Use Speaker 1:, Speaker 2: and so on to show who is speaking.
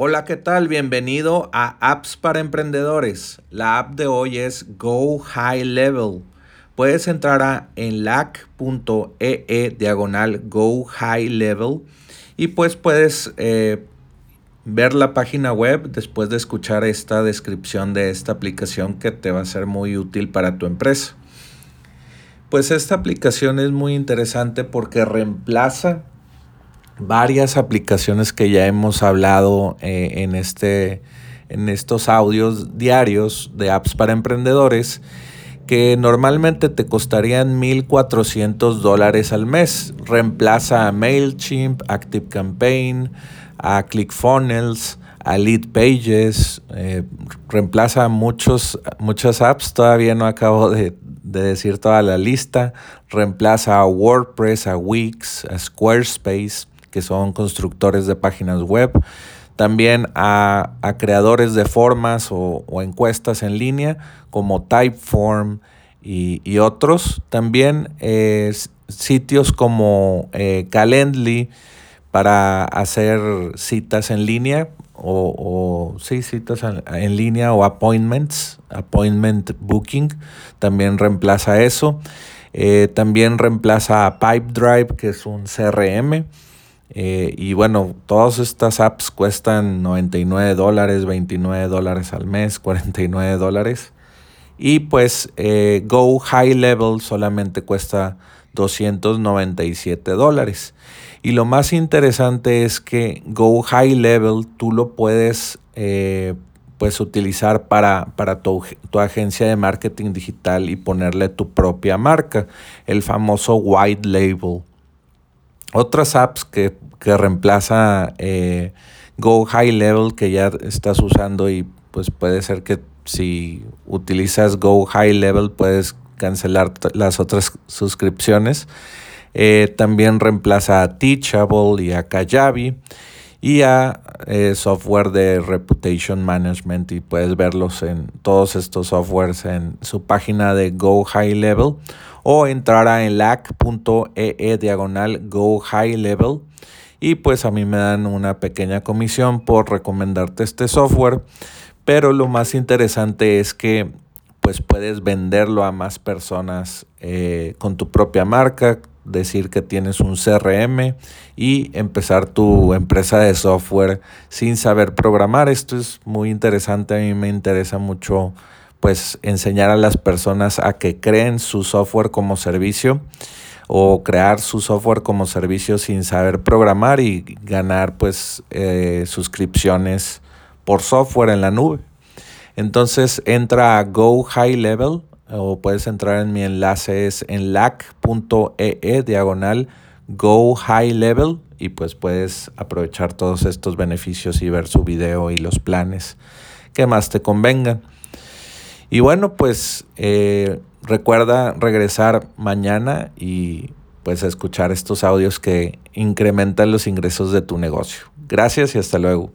Speaker 1: Hola, ¿qué tal? Bienvenido a Apps para Emprendedores. La app de hoy es Go High Level. Puedes entrar a enlac.ee diagonal Go High Level y pues puedes eh, ver la página web después de escuchar esta descripción de esta aplicación que te va a ser muy útil para tu empresa. Pues esta aplicación es muy interesante porque reemplaza varias aplicaciones que ya hemos hablado eh, en, este, en estos audios diarios de apps para emprendedores que normalmente te costarían 1.400 dólares al mes. Reemplaza a MailChimp, ActiveCampaign, a ClickFunnels, a Lead Pages, eh, reemplaza muchos, muchas apps, todavía no acabo de, de, decir toda la lista, reemplaza a WordPress, a Wix, a Squarespace, que son constructores de páginas web, también a, creadores de formas o, encuestas en línea como Typeform y, otros. También eh, sitios como eh, Calendly para hacer citas en línea o, sí, citas en, línea o appointments, appointment booking, también reemplaza eso. Eh, también reemplaza a Pipedrive, que es un CRM. Eh, y bueno, todas estas apps cuestan 99 dólares, 29 dólares al mes, 49 dólares. Y pues eh, Go High Level solamente cuesta 297 dólares. Y lo más interesante es que Go High Level tú lo puedes eh, pues utilizar para, para tu, tu, agencia de marketing digital y ponerle tu propia marca, el famoso white label. Otras apps que, que reemplaza eh, Go High Level que ya estás usando y pues puede ser que si utilizas Go High Level puedes cancelar las otras suscripciones. Eh, también reemplaza a Teachable y a Kajabi y a eh, software de Reputation Management y puedes verlos en todos estos softwares en su página de Go High Level o entrar a enlac.ee e diagonal Go High Level. Y pues a mí me dan una pequeña comisión por recomendarte este software, pero lo más interesante es que pues puedes venderlo a más personas eh, con tu propia marca, decir que tienes un CRM y empezar tu empresa de software sin saber programar. Esto es muy interesante, a mí me interesa mucho pues enseñar a las personas a que creen su software como servicio o crear su software como servicio sin saber programar y ganar pues eh, suscripciones por software en la nube. Entonces entra a Go High Level o puedes entrar en mi enlace es en lac.ee diagonal Go High Level y pues puedes aprovechar todos estos beneficios y ver su video y los planes que más te convengan. Y bueno, pues eh, recuerda regresar mañana y pues escuchar estos audios que incrementan los ingresos de tu negocio. Gracias y hasta luego.